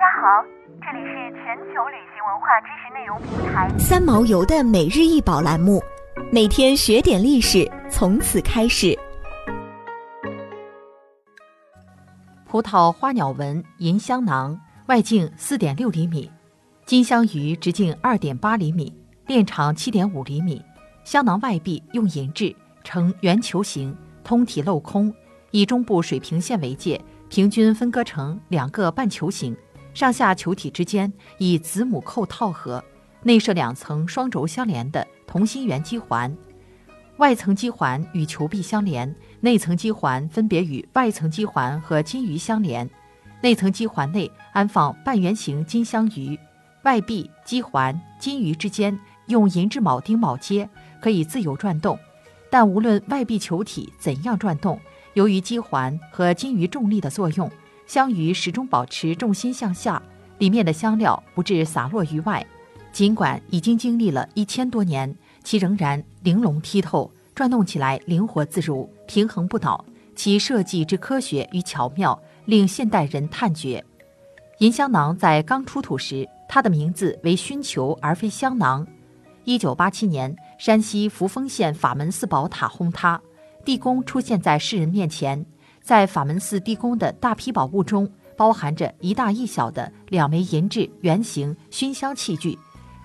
家好，这里是全球旅行文化知识内容平台三毛游的每日一宝栏目，每天学点历史，从此开始。葡萄花鸟纹银香囊，外径四点六厘米，金香鱼直径二点八厘米，链长七点五厘米。香囊外壁用银制，呈圆球形，通体镂空，以中部水平线为界，平均分割成两个半球形。上下球体之间以子母扣套合，内设两层双轴相连的同心圆基环，外层基环与球壁相连，内层基环分别与外层基环和金鱼相连。内层基环内安放半圆形金镶鱼，外壁、基环、金鱼之间用银质铆钉铆接，可以自由转动。但无论外壁球体怎样转动，由于基环和金鱼重力的作用。香鱼始终保持重心向下，里面的香料不致洒落于外。尽管已经经历了一千多年，其仍然玲珑剔透，转动起来灵活自如，平衡不倒。其设计之科学与巧妙，令现代人叹绝。银香囊在刚出土时，它的名字为熏球而非香囊。一九八七年，山西扶风县法门寺宝塔轰塌，地宫出现在世人面前。在法门寺地宫的大批宝物中，包含着一大一小的两枚银质圆形熏香器具，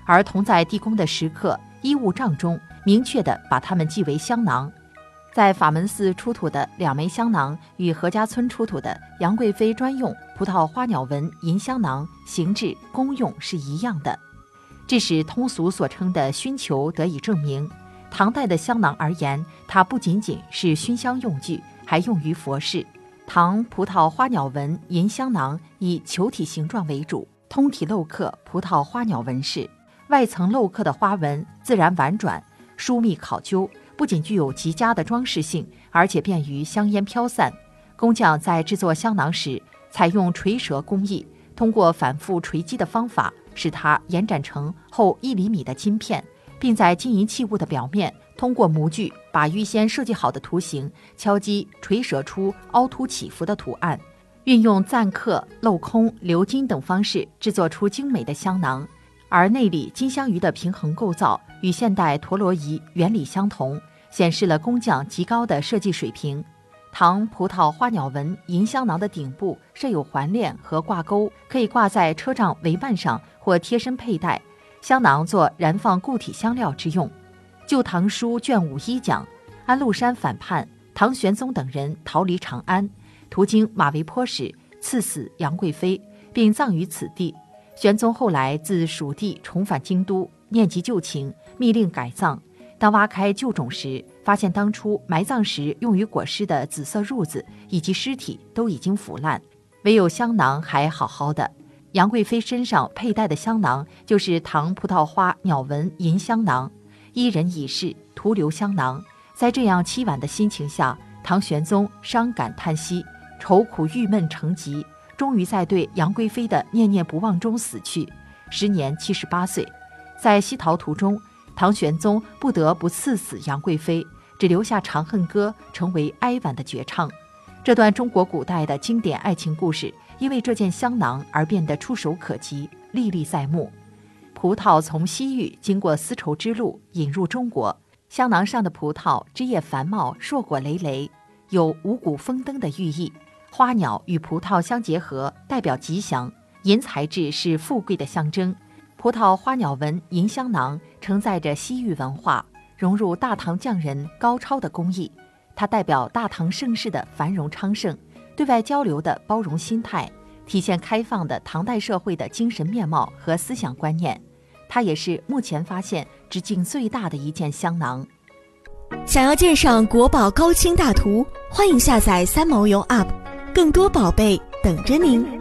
而同在地宫的石刻衣物帐中，明确地把它们记为香囊。在法门寺出土的两枚香囊，与何家村出土的杨贵妃专用葡萄花鸟纹银香囊形制、功用是一样的，这使通俗所称的熏球得以证明。唐代的香囊而言，它不仅仅是熏香用具。还用于佛事。唐葡萄花鸟纹银香囊以球体形状为主，通体镂刻葡萄花鸟纹饰，外层镂刻的花纹自然婉转、疏密考究，不仅具有极佳的装饰性，而且便于香烟飘散。工匠在制作香囊时，采用锤舌工艺，通过反复锤击的方法，使它延展成厚一厘米的金片，并在金银器物的表面。通过模具把预先设计好的图形敲击锤折出凹凸起伏的图案，运用錾刻、镂空、鎏金等方式制作出精美的香囊。而内里金香鱼的平衡构造与现代陀螺仪原理相同，显示了工匠极高的设计水平。唐葡萄花鸟纹银香囊的顶部设有环链和挂钩，可以挂在车帐帷幔上或贴身佩戴。香囊做燃放固体香料之用。《旧唐书》卷五一讲，安禄山反叛，唐玄宗等人逃离长安，途经马嵬坡时，赐死杨贵妃，并葬于此地。玄宗后来自蜀地重返京都，念及旧情，密令改葬。当挖开旧冢时，发现当初埋葬时用于裹尸的紫色褥子以及尸体都已经腐烂，唯有香囊还好好的。杨贵妃身上佩戴的香囊，就是唐葡萄花鸟纹银香囊。一人已逝，徒留香囊。在这样凄婉的心情下，唐玄宗伤感叹息，愁苦郁闷成疾，终于在对杨贵妃的念念不忘中死去，时年七十八岁。在西逃途中，唐玄宗不得不赐死杨贵妃，只留下《长恨歌》成为哀婉的绝唱。这段中国古代的经典爱情故事，因为这件香囊而变得触手可及，历历在目。葡萄从西域经过丝绸之路引入中国，香囊上的葡萄枝叶繁茂，硕果累累，有五谷丰登的寓意。花鸟与葡萄相结合，代表吉祥。银材质是富贵的象征。葡萄花鸟纹银香囊承载着西域文化，融入大唐匠人高超的工艺。它代表大唐盛世的繁荣昌盛，对外交流的包容心态，体现开放的唐代社会的精神面貌和思想观念。它也是目前发现直径最大的一件香囊。想要鉴赏国宝高清大图，欢迎下载三毛游 App，更多宝贝等着您。